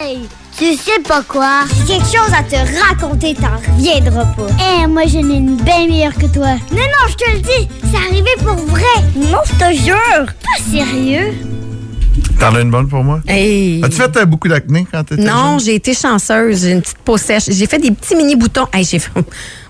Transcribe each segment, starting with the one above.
Hey, tu sais pas quoi? J'ai quelque chose à te raconter, t'en reviendras pas. Eh, moi, j'en ai une bien meilleure que toi. Non, non, je te le dis, c'est arrivé pour vrai. Non, je te jure. Pas sérieux. T'en as une bonne pour moi? Hey. As-tu fait euh, beaucoup d'acné quand t'étais Non, jeune? j'ai été chanceuse. J'ai une petite peau sèche. J'ai fait des petits mini boutons. Hey, j'ai fait-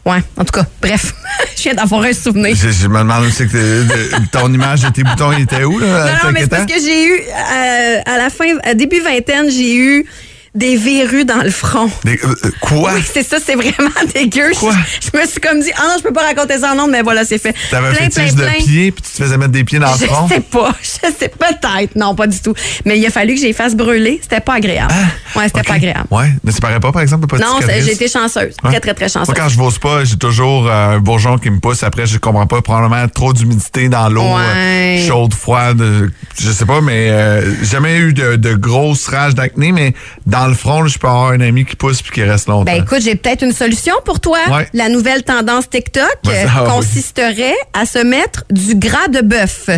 Ouais, en tout cas, bref. je viens d'avoir un souvenir. Je, je me demande aussi que de- ton image de tes boutons il était où, là? Non, non, mais c'est parce que j'ai eu, euh, à la fin, à début vingtaine, j'ai eu des verrues dans le front. Des- euh, euh, quoi? Oui, c'est ça, c'est vraiment dégueu. Quoi? Je, je me suis comme dit, ah non, je peux pas raconter ça en nom, mais voilà, c'est fait. T'avais un fétiche de plein. pied puis tu te faisais mettre des pieds dans le Je front? sais pas, je sais peut-être, non, pas du tout. Mais il a fallu que j'ai fasse brûler, c'était pas agréable. ouais, c'était Ah, pas agréable. Ouais, mais ça paraît pas, par exemple, pas Non, j'ai été chanceuse, Ouais. très très très chanceuse. Moi, quand je bosse pas, j'ai toujours euh, un bourgeon qui me pousse. Après, je comprends pas, probablement trop d'humidité dans l'eau, Ouais. euh, chaude, froide, euh, je sais pas, mais euh, jamais eu de, de grosses rages d'acné, mais dans le front, je peux avoir un ami qui pousse puis qui reste longtemps. Ben écoute, j'ai peut-être une solution pour toi. Ouais. La nouvelle tendance TikTok Ouais, euh, oui. consisterait à se mettre du gras de bœuf.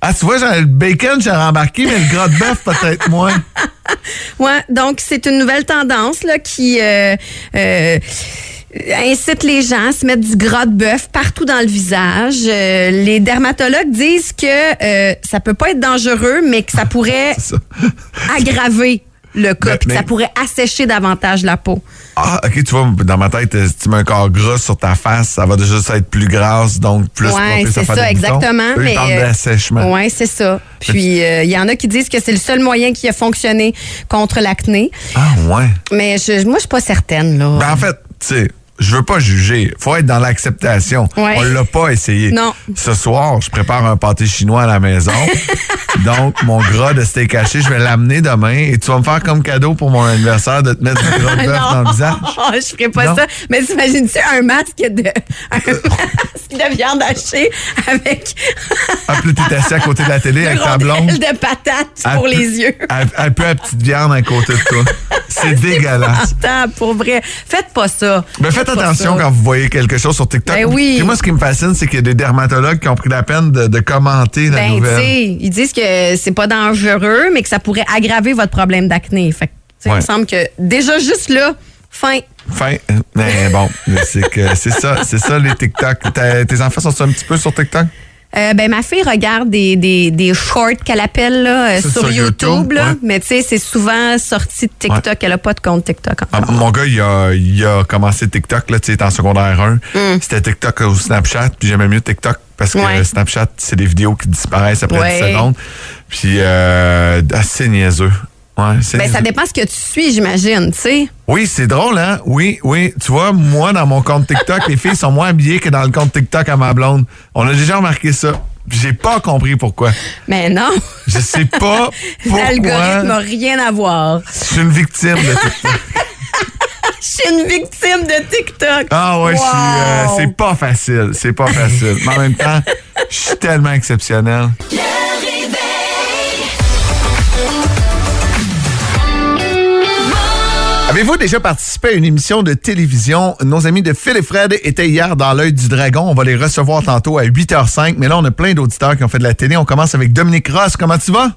ah, tu vois, le bacon, j'ai rembarqué, mais le gras de bœuf, peut-être moins. Ouais, donc c'est une nouvelle tendance là qui euh, euh, incite les gens à se mettre du gras de bœuf partout dans le visage. Euh, les dermatologues disent que ça peut pas être dangereux, mais que ça pourrait ça. aggraver le cas, puis que ça pourrait assécher davantage la peau. Ah, ok, tu vois, dans ma tête, euh, si tu mets un corps gras sur ta face, ça va déjà être plus grasse, donc plus Ouais, c'est ça, exactement. Mais euh, d'assèchement. Ouais, c'est ça. Puis euh, il y en a qui disent que c'est le seul moyen qui a fonctionné contre l'acné, Ah, ouais. mais je, moi je suis pas certaine là. Ben, en fait, tu sais, je veux pas juger. Faut être dans l'acceptation. Ouais. On l'a pas essayé. Non. Ce soir, je prépare un pâté chinois à la maison. Donc, mon gras de steak haché, je vais l'amener demain et tu vas me faire comme cadeau pour mon anniversaire de te mettre du gras de bœuf dans le visage. je ferais pas Non. ça. Mais t'imagines-tu un masque de un masque de viande hachée avec Ah, là, t'es assis à côté de la télé avec ta blonde. de patates pour les yeux. Un peu à petite viande à côté de toi. C'est dégueulasse. Pour vrai. Faites pas ça. Mais faites attention ça. quand vous voyez quelque chose sur TikTok. Ben oui. Puis moi, ce qui me fascine, c'est qu'il y a des dermatologues qui ont pris la peine de, de commenter la Ben, nouvelle. ils disent que c'est pas dangereux, mais que ça pourrait aggraver votre problème d'acné. Fait que, Ouais. il me semble que déjà juste là, fin. Fin. Mais bon, c'est que c'est ça, c'est ça les TikTok. Tes enfants sont un petit peu sur TikTok? Euh, ben, ma fille regarde des, des, des shorts qu'elle appelle là, euh, sur, sur YouTube. YouTube, là. ouais. Mais tu sais, c'est souvent sorti de TikTok. Ouais. Elle a pas de compte TikTok Ah, mon gars, il a, il a commencé TikTok, là, tu sais, en secondaire 1. Mm. C'était TikTok ou Snapchat, puis j'aimais mieux TikTok parce que Ouais. Snapchat, c'est des vidéos qui disparaissent après Ouais. 10 secondes. Puis, euh, assez niaiseux. Ouais, Ben, ça dépend ce que tu suis, j'imagine, tu sais. Oui, c'est drôle, hein? Oui, oui. Tu vois, moi, dans mon compte TikTok, les filles sont moins habillées que dans le compte TikTok à ma blonde. On a déjà remarqué ça. J'ai pas compris pourquoi. Mais non, Je sais pas l'algorithme n'a rien à voir. Je suis une victime de TikTok. Je suis une victime de TikTok. Ah ouais, je suis, euh, Wow. c'est pas facile. C'est pas facile. Mais en même temps, je suis tellement exceptionnel. Avez-vous déjà participé à une émission de télévision? Nos amis de Phil et Fred étaient hier dans l'œil du dragon. On va les recevoir tantôt à 8h05. Mais là, on a plein d'auditeurs qui ont fait de la télé. On commence avec Dominique Ross. Comment tu vas?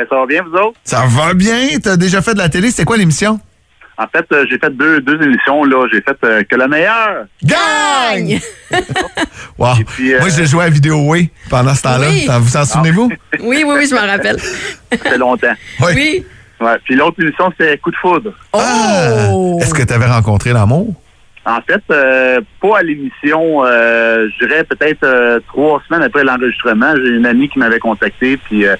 Eh, ça va bien, vous autres? Ça va bien? T'as déjà fait de la télé? C'était quoi l'émission? En fait, euh, j'ai fait deux, deux émissions. là. J'ai fait euh, Que le meilleur. Gagne! Wow. Et puis, euh, Moi, j'ai joué à Vidéo Way pendant ce temps-là. Oui. Vous en souvenez-vous? Oui, oui, oui, je m'en rappelle. Ça fait longtemps. Oui. Ouais. Puis l'autre émission, c'était Coup de foudre. Ah! Oh! Est-ce que tu avais rencontré l'amour? En fait, euh, pas à l'émission, euh, je dirais peut-être euh, trois semaines après l'enregistrement, j'ai une amie qui m'avait contacté, puis euh,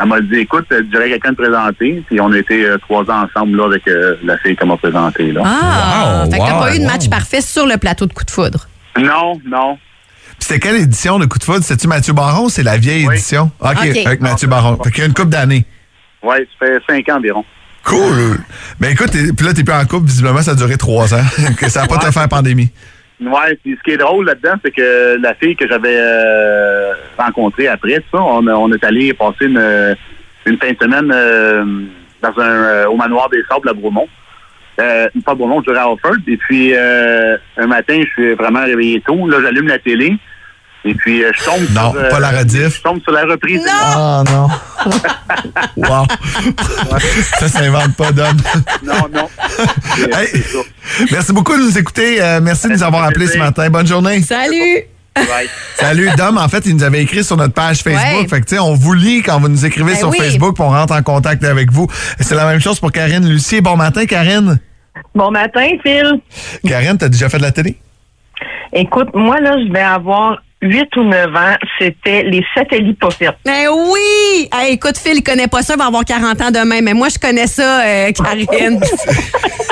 elle m'a dit, écoute, euh, j'aurais quelqu'un de présenter, puis on a été euh, trois ans ensemble là, avec euh, la fille qu'elle m'a présentée. Là. Ah! Wow, fait que t'as wow, pas eu de wow. match parfait sur le plateau de coup de foudre. Non, non. C'était quelle édition de Coup de foudre? C'était-tu Mathieu Baron? Ou c'est la vieille Oui. édition? OK, OK. avec Mathieu Baron. Fait qu'il y a une couple d'années. Ouais, ça fait cinq ans environ. Cool! Ben écoute, puis là, t'es plus en couple, visiblement, ça a duré trois ans. que ça n'a pas Ouais. te fait pandémie. Ouais, puis ce qui est drôle là-dedans, c'est que la fille que j'avais euh, rencontrée après ça, on, on est allé passer une, une fin de semaine euh, dans un euh, au manoir des Sables à Bromont. Euh, pas Bromont, je dirais à Offord. Et puis un matin, je suis vraiment réveillé tôt. Là, j'allume la télé. Et puis, euh, je tombe Non, sur... euh, pas la rediff. Je tombe sur la reprise. Ah non. wow. Ça s'invente pas, Dom. Non, non. Hey. ça. Merci beaucoup de nous écouter. Euh, merci de nous avoir appelés ce matin. Bonne journée. Salut! Salut, Dom. En fait, il nous avait écrit sur notre page Facebook. Ouais. Fait que, tu sais, on vous lit quand vous nous écrivez Ben sur oui. Facebook, puis on rentre en contact avec vous. C'est la même chose pour Karine Lucier. Bon matin, Karine. Bon matin, Phil. Karine, t'as déjà fait de la télé? Écoute, moi, là, je vais avoir 8 ou 9 ans. C'était les satellites popettes. Ben oui! Hey, écoute, Phil, il connaît pas ça, il va avoir 40 ans demain, mais moi, je connais ça, euh, Karine.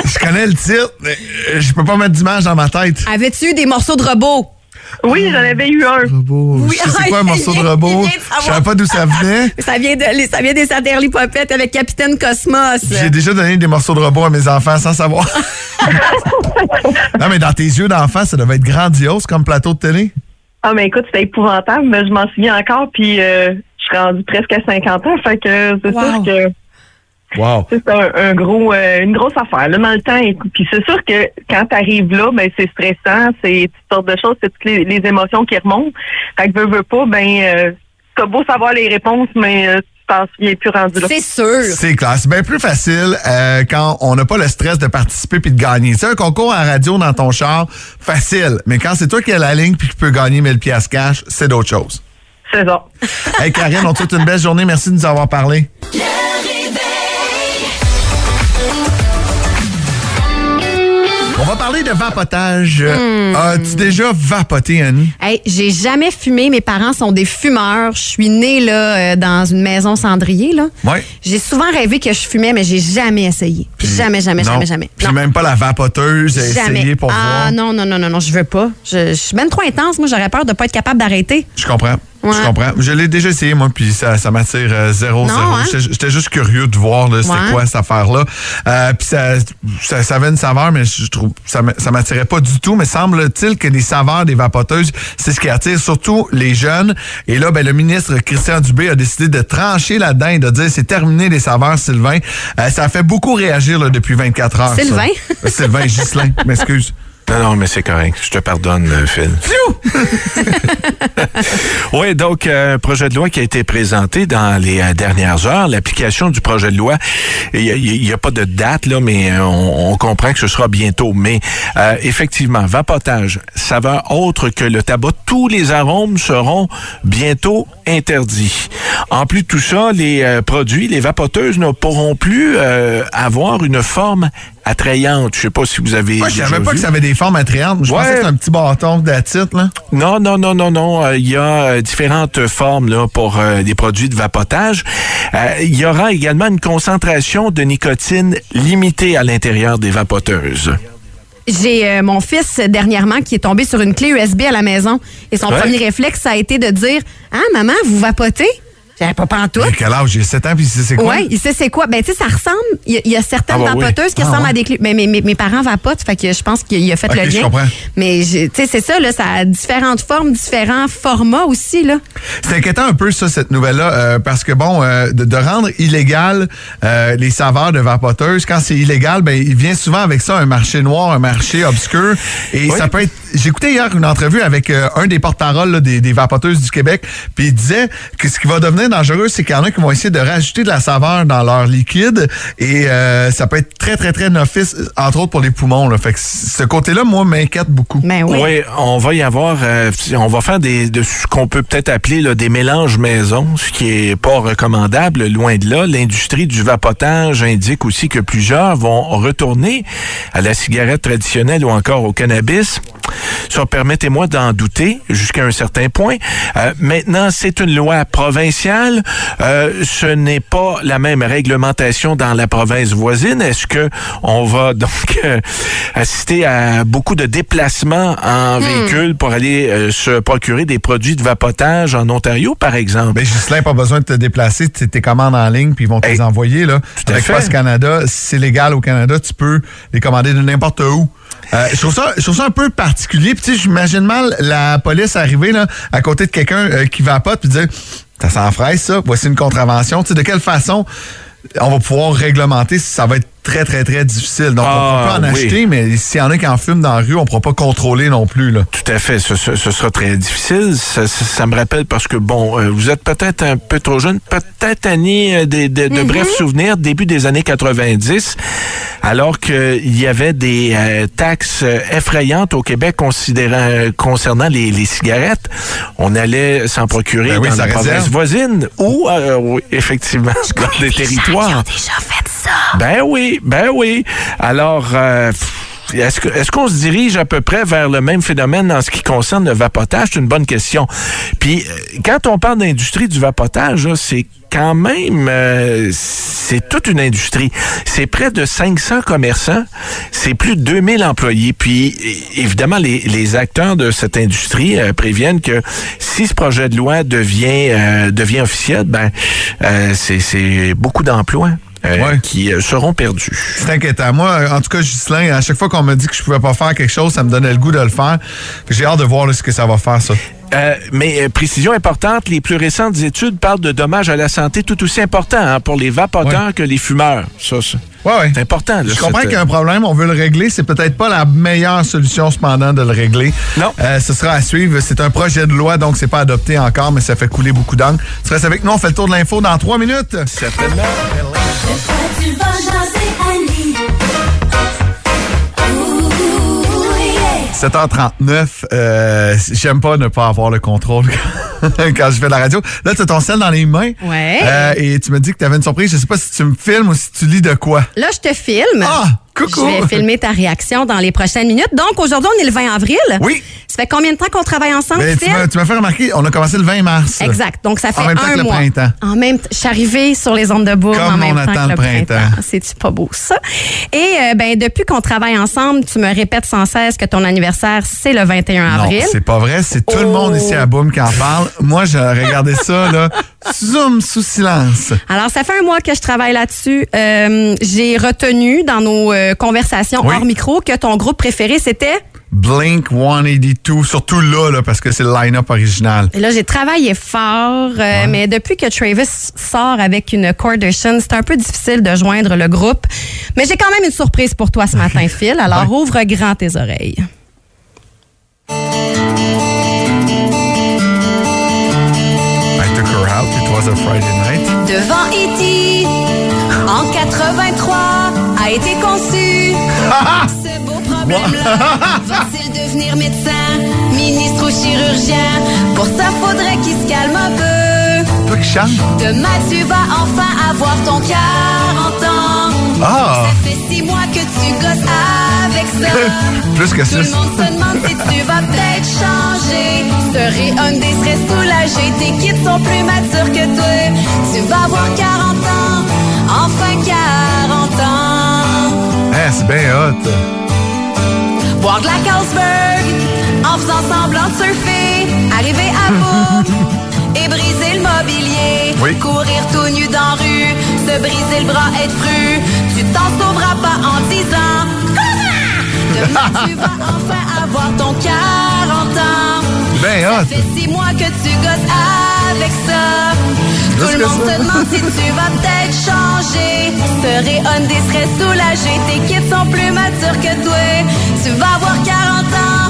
Je connais le titre, mais euh, je peux pas mettre d'image dans ma tête. Avais-tu eu des morceaux de robot? Oui, j'en avais eu un. Robot. Oui, je sais quoi un morceau de robot? de Je savais pas d'où ça venait. Ça vient, de, ça vient des satellites popettes avec Capitaine Cosmos. J'ai déjà donné des morceaux de robot à mes enfants sans savoir. non, mais dans tes yeux d'enfant, ça devait être grandiose comme plateau de télé. Ah, mais écoute, c'était épouvantable, mais je m'en souviens encore, puis euh, je suis rendue presque à 50 ans, fait que c'est Wow. sûr que Wow. c'est un, un gros, euh, une grosse affaire, là, dans le temps. Et, puis c'est sûr que quand t'arrives là, ben c'est stressant, c'est toutes sortes de choses, c'est toutes les, les émotions qui remontent. Fait que veux, veux pas, ben euh, t'as beau savoir les réponses, mais euh, tu t'en souviens plus rendu là. C'est sûr. C'est clair. C'est bien plus facile euh, quand on n'a pas le stress de participer puis de gagner. Tu sais, un concours à radio dans ton char, facile. Mais quand c'est toi qui as la ligne puis qui peux gagner 1000 pièces cash, c'est d'autres choses. C'est ça. Hey Karine, on te souhaite une belle journée. Merci de nous avoir parlé. Parler de vapotage. Euh, As-tu déjà vapoté, Annie? Hey, j'ai jamais fumé. Mes parents sont des fumeurs. Je suis née là, euh, dans une maison cendrier. Là. Oui. J'ai souvent rêvé que je fumais, mais j'ai jamais essayé. jamais, jamais, Non. jamais, jamais. Puis Non. même pas la vapoteuse, Jamais. essayer pour ah voir. non, non, non, non, non, je veux pas. Je, je suis même trop intense. Moi, j'aurais peur de pas être capable d'arrêter. Je comprends. Ouais. Je comprends? Je l'ai déjà essayé, moi, puis ça, ça m'attire euh, zéro, Non, zéro. hein? J'étais juste curieux de voir c'était Ouais. quoi cette affaire-là. Euh, puis ça, ça, ça avait une saveur, mais je trouve ça m'a- ça m'attirait pas du tout. Mais semble-t-il que les saveurs des vapoteuses, c'est ce qui attire surtout les jeunes. Et là, ben, le ministre Christian Dubé a décidé de trancher là-dedans et de dire c'est terminé les saveurs, Sylvain. Euh, ça a fait beaucoup réagir là, depuis 24 heures. Sylvain? Euh, Sylvain, Ghislain, m'excuse. Non, non, mais c'est correct. Je te pardonne, euh, Phil. oui, donc, euh, un projet de loi qui a été présenté dans les euh, dernières heures. L'application du projet de loi, il n'y a, pas de date, là, mais on, on comprend que ce sera bientôt. Mais euh, effectivement, vapotage, saveur autre que le tabac, tous les arômes seront bientôt interdits. En plus de tout ça, les euh, produits, les vapoteuses ne pourront plus euh, avoir une forme attrayante. Je sais pas si vous avez Moi, je savais pas vu. que ça avait des formes attrayantes. Je Ouais. pensais que c'était un petit bâton d'attitude, là. Non, non, non, non, non. Euh, Il y a euh, différentes formes là, pour euh, des produits de vapotage. Euh, Il y aura également une concentration de nicotine limitée à l'intérieur des vapoteuses. J'ai euh, mon fils dernièrement qui est tombé sur une clé USB à la maison et son Ouais. premier réflexe ça a été de dire "Ah maman, vous vapotez J'avais pas pantoute. J'ai quel âge? J'ai 7 ans, puis c'est c'est quoi? Oui, il sait c'est quoi. Ben, tu sais, ça ressemble. Il y, a- il y a certaines Ah, bah oui. vapoteuses qui Ah, ressemblent ouais. à des clés. Mais mes, mes, mes parents vapotent, fait que je pense qu'il a fait le je lien. comprends. Mais, tu sais, c'est ça, là, ça a différentes formes, différents formats aussi, là. C'est inquiétant un peu, ça, cette nouvelle-là, euh, parce que, bon, euh, de, de rendre illégal euh, les saveurs de vapoteuses, quand c'est illégal, ben, il vient souvent avec ça un marché noir, un marché obscur. Et Oui. ça peut être. J'écoutais hier une entrevue avec euh, un des porte-paroles là, des, des vapoteuses du Québec, puis il disait que ce qui va devenir dangereux, c'est qu'il y en a qui vont essayer de rajouter de la saveur dans leur liquide, et euh, ça peut être très, très, très nofice, entre autres pour les poumons. Là. Fait que ce côté-là, moi, m'inquiète beaucoup. Ben oui. Oui, on va y avoir, euh, on va faire des, de ce qu'on peut peut-être appeler là, des mélanges maison, ce qui est pas recommandable, loin de là. L'industrie du vapotage indique aussi que plusieurs vont retourner à la cigarette traditionnelle ou encore au cannabis. Ça, permettez-moi d'en douter jusqu'à un certain point. Euh, maintenant, c'est une loi provinciale. Euh, ce n'est pas la même réglementation dans la province voisine. Est-ce que on va donc euh, assister à beaucoup de déplacements en véhicule pour aller euh, se procurer des produits de vapotage en Ontario, par exemple? Ben, Ghislain, pas besoin de te déplacer. Tu tes commandes en ligne, puis ils vont te Hey, les envoyer. Là. Avec fait. Post Canada, si c'est légal au Canada, tu peux les commander de n'importe où. Euh, je, trouve ça, un peu particulier. Puis, tu sais, j'imagine mal la police arriver là, à côté de quelqu'un euh, qui vapote puis dire Ça sent fraise, ça. Voici une contravention. Tu sais, de quelle façon on va pouvoir réglementer si ça va être très, très, très difficile. Donc, Ah, on peut en oui. acheter, mais s'il y en a qui en fument dans la rue, on ne pourra pas contrôler non plus. Là. Tout à fait. Ce, ce- ce sera très difficile. Ça, ça- ça me rappelle parce que, bon, euh, vous êtes peut-être un peu trop jeune, peut-être Annie, euh, des- de, de brefs souvenirs, début des années 90, alors qu'il y avait des euh, taxes effrayantes au Québec considérant, euh, concernant les, les cigarettes. On allait s'en procurer Ben oui, dans provinces réserve. voisines ou, euh, oui, effectivement, dans des territoires. déjà fait Ben oui, ben oui. Alors, euh, est-ce que- est-ce qu'on se dirige à peu près vers le même phénomène en ce qui concerne le vapotage? C'est une bonne question. Puis, euh, quand on parle d'industrie du vapotage, c'est quand même, euh, c'est toute une industrie. C'est près de 500 commerçants, c'est plus de 2000 employés. Puis, évidemment, les, les acteurs de cette industrie euh, préviennent que si ce projet de loi devient, euh, devient officiel, ben, euh, c'est beaucoup d'emplois euh, Ouais. qui euh, seront perdus. C'est inquiétant. Moi, en tout cas, Ghislain, à chaque fois qu'on me dit que je pouvais pas faire quelque chose, ça me donnait le goût de le faire. J'ai hâte de voir là, ce que ça va faire, ça. Euh, mais euh, précision importante, les plus récentes études parlent de dommages à la santé tout aussi importants hein, pour les vapoteurs Ouais. que les fumeurs. Ça, ça, Ouais, ouais. c'est important. là, Je comprends cette- qu'il y a un problème, on veut le régler. C'est peut-être pas la meilleure solution cependant de le régler. Non. Euh, ce sera à suivre. C'est un projet de loi, donc c'est pas adopté encore, mais ça fait couler beaucoup d'encre. Tu restes avec nous, on fait le tour de l'info dans trois minutes. Certainement. 7h39, euh, j'aime pas ne pas avoir le contrôle quand je fais de la radio. Là, tu as ton sel dans les mains. Ouais. Euh, et tu me dis que tu avais une surprise. Je sais pas si tu me filmes ou si tu lis de quoi. Là, je te filme. Ah, coucou. Je vais filmer ta réaction dans les prochaines minutes. Donc, aujourd'hui, on est le 20 avril. Oui. Ça fait combien de temps qu'on travaille ensemble, Ben, tu Phil? m'as tu m'as fait remarquer, on a commencé le 20 mars. Exact. Donc, ça fait En même temps que le printemps. En même temps. Je suis arrivée sur les ondes de bourg Comme en même on temps attend que le printemps. printemps. C'est-tu pas beau, ça? Et, euh, ben, depuis qu'on travaille ensemble, tu me répètes sans cesse que ton anniversaire, c'est le 21 Non, avril. c'est pas vrai. C'est tout le Oh. monde ici à Boom qui en parle. Moi, j'ai regardé ça, là, zoom, sous silence. Alors, ça fait un mois que je travaille là-dessus. Euh, J'ai retenu dans nos euh, conversations Oui. hors micro que ton groupe préféré, c'était... Blink 182, surtout là, là parce que c'est le line-up original. Et là, j'ai travaillé fort, euh, mais depuis que Travis sort avec une Kardashian, c'est un peu difficile de joindre le groupe. Mais j'ai quand même une surprise pour toi ce matin, Phil. Alors, Ouais. ouvre grand tes oreilles. A Friday night. Devant E.T. en 83 a été conçu. Ce beau problème-là, va-t-il devenir médecin, ministre ou chirurgien? Pour ça, faudrait qu'il se calme un peu. Toi qui chante? Demain, tu vas enfin avoir ton 40 ans. Ah! Ça fait six mois que tu gosses avec ça. Plus que Tout ça. le monde se demande si tu vas peut-être changer. Serais un des serait soulagé. Tes kids sont plus matures que toi. Tu vas avoir 40 ans. Enfin 40 ans. Hein, c'est bien hot. Boire de la Carlsberg en faisant semblant de surfer. Arriver à bout et briser le mobilier. Oui. Courir tout nu dans la rue, se briser le bras, être fru. T'en sauveras pas en disant Demain, tu vas enfin avoir ton 40 ans. Ben Ça hot. fait six mois que tu gosses avec ça. Tout le monde ça. se demande si tu vas peut-être changer. Serais Hyundai serait soulagé. Tes kids sont plus matures que toi. Tu vas avoir 40 ans.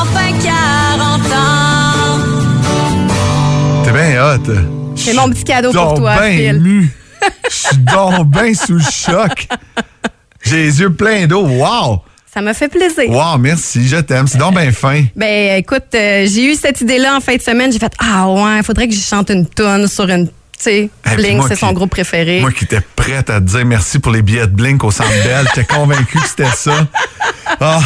Enfin 40 ans. T'es bien hot. C'est mon petit cadeau pour toi, ben Phil. ému. Je suis donc bien sous le choc. J'ai les yeux pleins d'eau. Wow! Ça me fait plaisir. Wow, merci, je t'aime. C'est donc bien fin. Ben, écoute, euh, j'ai eu cette idée-là en fin de semaine. J'ai fait Ah ouais, il faudrait que je chante une tonne sur une. Tu sais, puis Blink, c'est son groupe préféré. Moi qui étais prête à te dire merci pour les billets de Blink au Centre Bell. J'étais convaincu que c'était ça. Ah,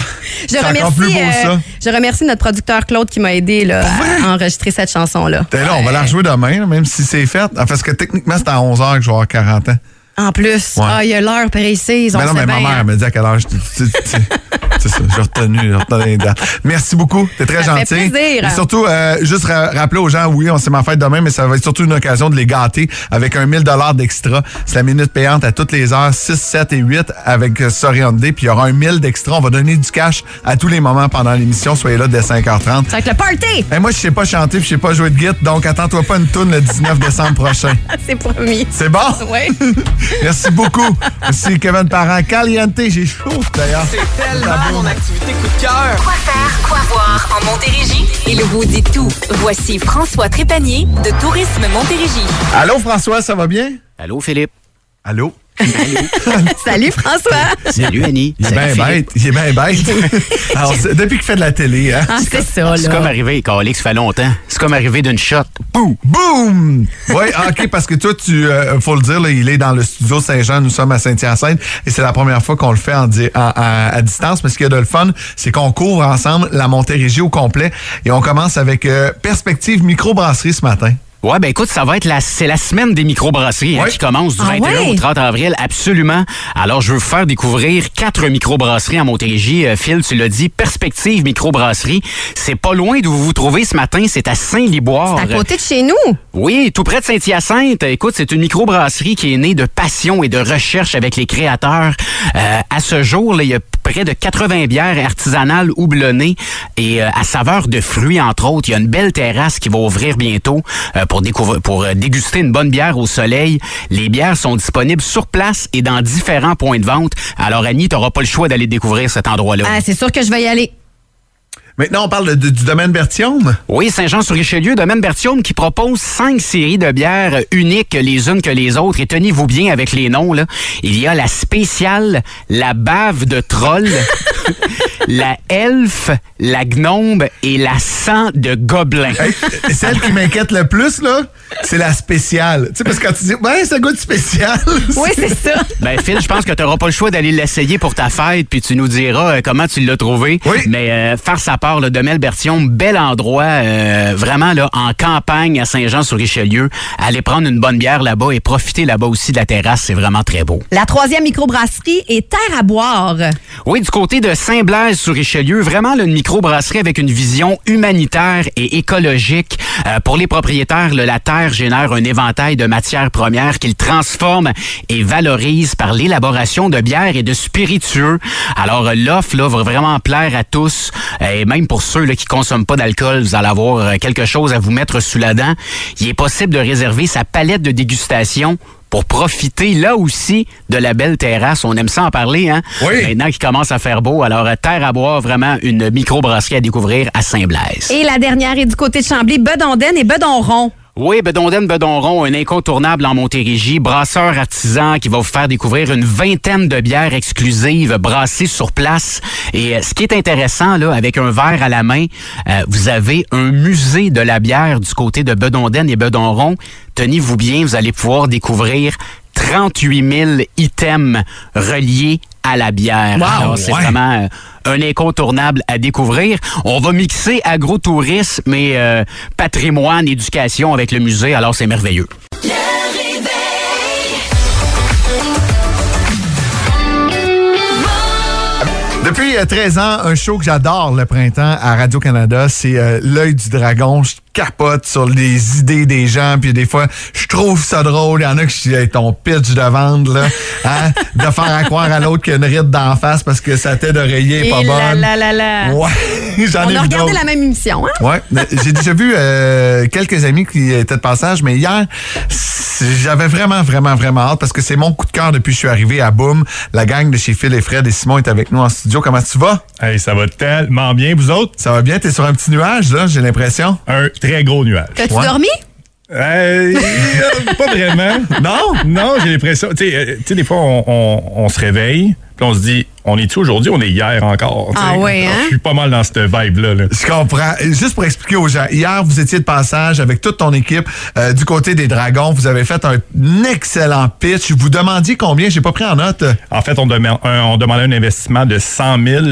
Je remercie, plus beau, euh, ça. je remercie notre producteur Claude qui m'a aidé là, à enregistrer cette chanson-là. Ben là, on va la rejouer demain, même si c'est fait. Ah, Parce que techniquement, c'est à 11h que je vais avoir 40 ans. En plus, Ouais. ah, il y a l'heure précise. On Mais non, mais ma mère hein. me dit à quelle heure je- c'est ça. J'ai retenu, j'ai retenu les. Merci beaucoup. T'es très Ça fait gentil. plaisir. Et surtout, euh, juste ra- rappeler aux gens, oui, on c'est ma fête demain, mais ça va être surtout une occasion de les gâter avec un 1000 d'extra. C'est la minute payante à toutes les heures, 6, 7 et 8 avec Hyundai. Puis il y aura un 1000 d'extra. On va donner du cash à tous les moments pendant l'émission. Soyez là dès 5h30. Ça va être le party! Et moi, je sais pas chanter puis je sais pas jouer de guitare, donc attends-toi pas une tourne le 19 décembre prochain. C'est promis. C'est bon? Oui. Merci beaucoup. Merci Kevin Parent. Caliente, j'ai chaud d'ailleurs. C'est tellement mon activité coup de cœur. Quoi faire, quoi voir en Montérégie? Il vous dit tout. Voici François Trépanier de Tourisme Montérégie. Allô François, ça va bien? Allô, Philippe? Allô? Salut François! Salut, Annie. Il est bien bête. Il est bien bête. Alors, depuis qu'il fait de la télé, hein? Ah, c'est ça, C'est comme là. arrivé, Calix, ça fait longtemps. C'est comme arrivé d'une shot. Boum! Boum! Oui, OK, parce que toi, tu, euh, faut le dire, là, il est dans le studio Saint-Jean, nous sommes à Saint-Hyacinthe, et c'est la première fois qu'on le fait en, di- en- en- à distance. Mais ce qu'il y a de le fun, c'est qu'on couvre ensemble la Montérégie au complet, et on commence avec euh, Perspective Microbrasserie ce matin. Ouais, ben écoute, ça va être la, c'est la semaine des microbrasseries hein, qui commence du Ah 21 ouais? au 30 avril, absolument. Alors, je veux vous faire découvrir quatre microbrasseries en Montérégie. Euh, Phil, tu l'as dit, Perspective Microbrasserie. C'est pas loin d'où vous vous trouvez ce matin, c'est à Saint-Liboire. C'est à côté de chez nous. Oui, tout près de Saint-Hyacinthe. Écoute, c'est une microbrasserie qui est née de passion et de recherche avec les créateurs. Euh, à ce jour, là, il y a près de 80 bières artisanales houblonnées et euh, à saveur de fruits, entre autres. Il y a une belle terrasse qui va ouvrir bientôt euh, pour, découvrir, pour euh, déguster une bonne bière au soleil. Les bières sont disponibles sur place et dans différents points de vente. Alors, Annie, tu pas le choix d'aller découvrir cet endroit-là. Ah, c'est sûr que je vais y aller. Maintenant, on parle de- du domaine Berthiaume. Oui, Saint-Jean-sur-Richelieu, domaine Berthiaume qui propose cinq séries de bières uniques les unes que les autres. Et tenez-vous bien avec les noms, là. Il y a la spéciale, la bave de troll, la elfe, la gnome et la sang de gobelin. Hey, celle qui m'inquiète le plus, là, c'est la spéciale. Tu sais, parce que quand tu dis, ouais, ça goûte spécial. Oui, c'est ça. Ben Phil, je pense que tu n'auras pas le choix d'aller l'essayer pour ta fête, puis tu nous diras euh, comment tu l'as trouvé. Oui. Mais euh, faire sa part, Berthiaume, bel endroit, euh, vraiment là en campagne à Saint-Jean-sur-Richelieu. Aller prendre une bonne bière là-bas et profiter là-bas aussi de la terrasse, c'est vraiment très beau. La troisième microbrasserie est Terre à boire. Oui, du côté de Saint-Blaise-sur-Richelieu, vraiment là, une microbrasserie avec une vision humanitaire et écologique. Euh, pour les propriétaires, là, la terre génère un éventail de matières premières qu'ils transforment et valorisent par l'élaboration de bières et de spiritueux. Alors, euh, l'offre va vraiment plaire à tous, et même pour ceux là, qui consomment pas d'alcool, vous allez avoir euh, quelque chose à vous mettre sous la dent. Il est possible de réserver sa palette de dégustation pour profiter là aussi de la belle terrasse. On aime ça en parler, hein? Oui. Maintenant qu'il commence à faire beau, alors euh, terre à boire, vraiment une microbrasserie à découvrir à Saint-Blaise. Et la dernière est du côté de Chambly, Bedonden et Bedonron. Oui, Bedonden Bedonron, un incontournable en Montérégie, brasseur artisan qui va vous faire découvrir une vingtaine de bières exclusives brassées sur place. Et euh, ce qui est intéressant, là, avec un verre à la main, euh, vous avez un musée de la bière du côté de Bedonden et Bedonron. Tenez-vous bien, vous allez pouvoir découvrir 38 000 items reliés à la bière. Wow, c'est ouais. vraiment euh, un incontournable à découvrir. On va mixer agrotourisme et euh, patrimoine, éducation avec le musée. Alors, c'est merveilleux. Depuis euh, 13 ans, un show que j'adore le printemps à Radio-Canada, c'est euh, L'œil du dragon. Capote sur les idées des gens, puis des fois, je trouve ça drôle. Il y en a qui Hey, ton pitch de vente, là, hein, de faire à croire à l'autre qu'il y a une ride d'en face parce que sa tête d'oreiller est pas bonne. là, là, là. Ouais, j'en On ai a regardé la même émission, hein? Ouais, j'ai déjà vu euh, quelques amis qui étaient de passage, mais hier, j'avais vraiment, vraiment, vraiment hâte parce que c'est mon coup de cœur depuis que je suis arrivé à Boom. La gang de chez Phil et Fred et Simon est avec nous en studio. Comment tu vas? Hey, ça va tellement bien, vous autres? Ça va bien? T'es sur un petit nuage, là, j'ai l'impression. Un très gros nuage. T'as-tu Ouais. dormi? Euh, pas vraiment. Non? Non, j'ai l'impression. Tu sais, euh, tu sais, des fois, on, on- on se réveille, puis on se dit, on est-tu aujourd'hui? On est hier encore. Ah ouais, hein? Je suis pas mal dans cette vibe-là. là. Je comprends. Juste pour expliquer aux gens, hier, vous étiez de passage avec toute ton équipe euh, du côté des Dragons. Vous avez fait un excellent pitch. Vous demandiez combien? J'ai pas pris en note. En fait, on, dema- un- on demandait un investissement de 100 000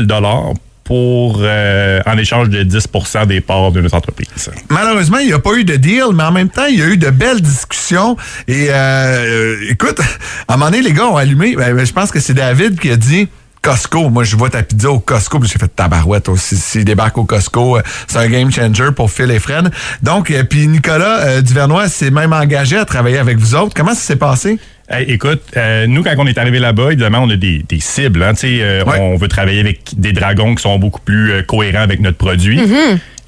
pour, euh, en échange de 10% des parts de notre entreprise. Malheureusement, il n'y a pas eu de deal, mais en même temps, il y a eu de belles discussions. Et euh, euh, écoute, à un moment donné, les gars ont allumé. Ben, ben, je pense que c'est David qui a dit Costco. Moi, je vois ta pizza au Costco, puis j'ai fait tabarouette aussi. S'il débarque au Costco, euh, c'est un game changer pour Phil et Fred. Donc, euh, puis Nicolas Duvernois s'est même engagé à travailler avec vous autres. Comment ça s'est passé? Hey, écoute, euh, nous, quand on est arrivé là-bas, évidemment, on a des, des cibles. Hein, tu sais, euh, Ouais. On veut travailler avec des dragons qui sont beaucoup plus euh, cohérents avec notre produit.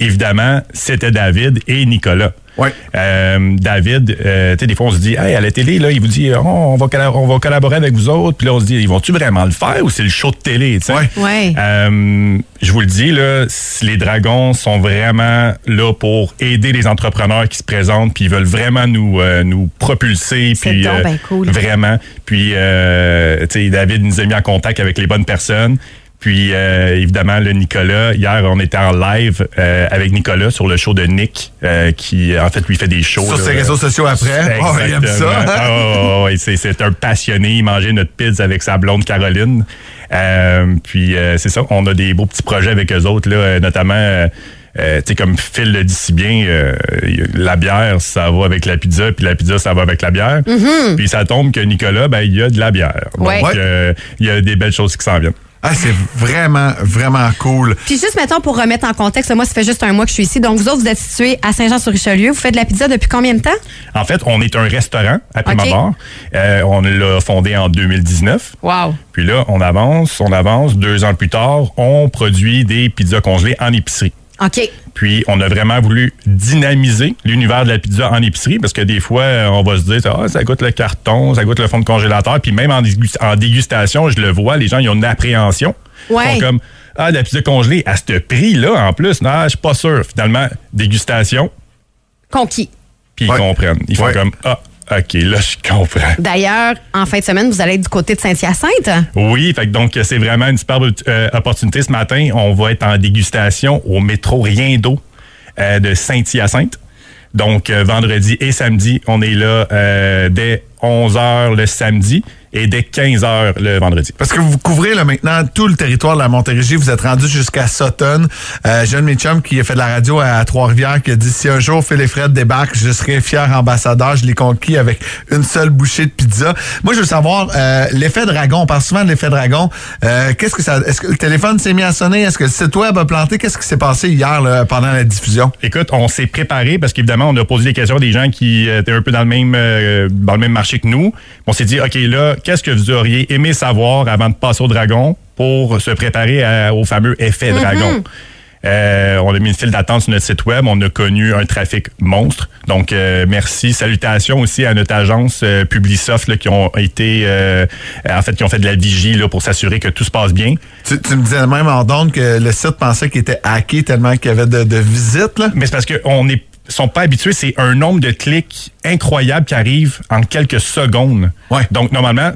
Évidemment, c'était David et Nicolas. Ouais. Euh, David, euh, tu sais, des fois, on se dit, hey, à la télé, là, il vous dit, Oh, on, va on va collaborer avec vous autres. Puis là, on se dit, ils vont-tu vraiment le faire ou c'est le show de télé? tu sais? Ouais. Ouais. Euh, je vous le dis, là, les dragons sont vraiment là pour aider les entrepreneurs qui se présentent, puis ils veulent vraiment nous, euh, nous propulser. C'est Puis, donc ben cool. Vraiment. Puis, euh, tu sais, David nous a mis en contact avec les bonnes personnes. Puis, euh, évidemment, le Nicolas, hier, on était en live euh, avec Nicolas sur le show de Nick, euh, qui, en fait, lui fait des shows. Sur là. ses réseaux sociaux après. Oh, il aime ça. Ouais, ouais, c'est, c'est un passionné. Il mangeait notre pizza avec sa blonde Caroline. Euh, puis euh, c'est ça, on a des beaux petits projets avec eux autres, là, euh, notamment. euh, euh, tu sais, comme Phil le dit si bien, euh, la bière, ça va avec la pizza, puis la pizza, ça va avec la bière. Puis ça tombe que Nicolas, ben, il y a de la bière. Ouais. Donc, euh, il y a des belles choses qui s'en viennent. Ah, c'est vraiment, vraiment cool. Puis juste, mettons, pour remettre en contexte, moi, ça fait juste un mois que je suis ici. Donc, vous autres, vous êtes situés à Saint-Jean-sur-Richelieu. Vous faites de la pizza depuis combien de temps? En fait, on est un restaurant à abord. Euh, on l'a fondé en 2019. Wow. Puis là, on avance, on avance. Deux ans plus tard, on produit des pizzas congelées en épicerie. OK. Puis, on a vraiment voulu dynamiser l'univers de la pizza en épicerie parce que des fois, euh, on va se dire, ah, ça goûte le carton, ça goûte le fond de congélateur. Puis même en, dégus- en dégustation, je le vois, les gens, ils ont une appréhension. Ouais. Ils font comme, ah, la pizza congelée à ce prix-là, en plus, non, je suis pas sûr. Finalement, dégustation, Conquis. puis Ouais. ils comprennent. Ils font Ouais. comme, ah, OK, là, je comprends. D'ailleurs, en fin de semaine, vous allez être du côté de Saint-Hyacinthe? Oui, fait que donc c'est vraiment une superbe euh, opportunité ce matin. On va être en dégustation au métro Rien d'eau euh, de Saint-Hyacinthe. Donc euh, vendredi et samedi, on est là dès 11h le samedi et dès 15h le vendredi. Parce que vous couvrez là, maintenant tout le territoire de la Montérégie. Vous êtes rendu jusqu'à Sutton. Euh, Jeanne Mitchum, qui a fait de la radio à Trois-Rivières, qui a dit si un jour Phil et Fred débarquent, je serai fier ambassadeur. Je l'ai conquis avec une seule bouchée de pizza. Moi, je veux savoir euh, l'effet dragon. On parle souvent de l'effet dragon. Euh, Qu'est-ce que ça Est-ce que le téléphone s'est mis à sonner? Est-ce que le site web a planté? Qu'est-ce qui s'est passé hier là, pendant la diffusion? Écoute, on s'est préparé parce qu'évidemment, on a posé des questions à des gens qui étaient un peu dans le même euh, dans le même marché que nous. On s'est dit, OK, là, qu'est-ce que vous auriez aimé savoir avant de passer au dragon pour se préparer à- au fameux effet dragon? Euh, on a mis une file d'attente sur notre site web. On a connu un trafic monstre. Donc, euh, merci. Salutations aussi à notre agence euh, Publisoft là, qui ont été, euh, en fait, qui ont fait de la vigie là, pour s'assurer que tout se passe bien. tu, tu me disais même en donne que le site pensait qu'il était hacké tellement qu'il y avait de, de visites. Là. Mais c'est parce qu'on est sont pas habitués, c'est un nombre de clics incroyable qui arrive en quelques secondes. Ouais. Donc normalement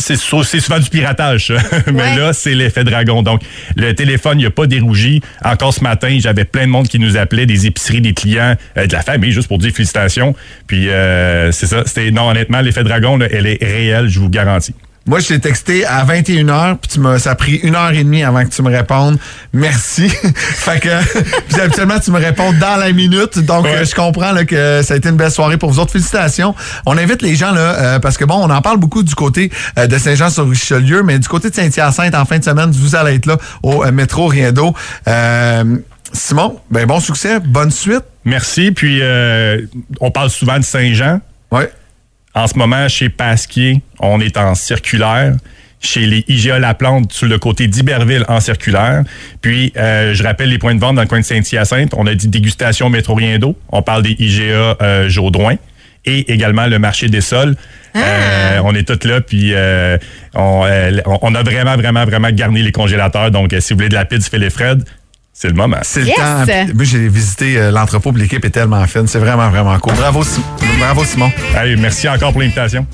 c'est sou- c'est souvent du piratage, ça. mais Ouais. là, c'est l'effet dragon. Donc, le téléphone, il n'a pas dérougi. Encore ce matin, j'avais plein de monde qui nous appelait, des épiceries, des clients, euh, de la famille, juste pour dire félicitations. Puis, euh, c'est ça. C'était, non, honnêtement, l'effet dragon, là, elle est réelle, je vous garantis. Moi, je t'ai texté à 21h, puis tu m'as, ça a pris une heure et demie avant que tu me répondes. Merci. fait que, puis habituellement, tu me réponds dans la minute. Donc, Ouais. je comprends là, que ça a été une belle soirée pour vous autres. Félicitations. On invite les gens, là, euh, parce que bon, on en parle beaucoup du côté euh, de Saint-Jean-sur-Richelieu, mais du côté de Saint-Hyacinthe, en fin de semaine, vous allez être là au euh, métro Rien d'eau. Euh, Simon, ben bon succès, bonne suite. Merci. Puis, euh, on parle souvent de Saint-Jean. Ouais. En ce moment, chez Pasquier, on est en circulaire. Chez les IGA La Plante, sur le côté d'Iberville, en circulaire. Puis, euh, je rappelle les points de vente dans le coin de Saint-Hyacinthe. On a dit dégustation métro rien d'eau. On parle des IGA euh, Jaudoin. Et également le marché des sols. Euh, on est tous là, puis euh, on, euh, on a vraiment, vraiment, vraiment garni les congélateurs. Donc, euh, si vous voulez de la pizza Phil et Fred, c'est le moment. C'est le Yes! temps. Moi, j'ai visité euh, l'entrepôt, l'équipe est tellement fine. C'est vraiment, vraiment cool. Bravo, Sim- Bravo Simon. Allez, merci encore pour l'invitation.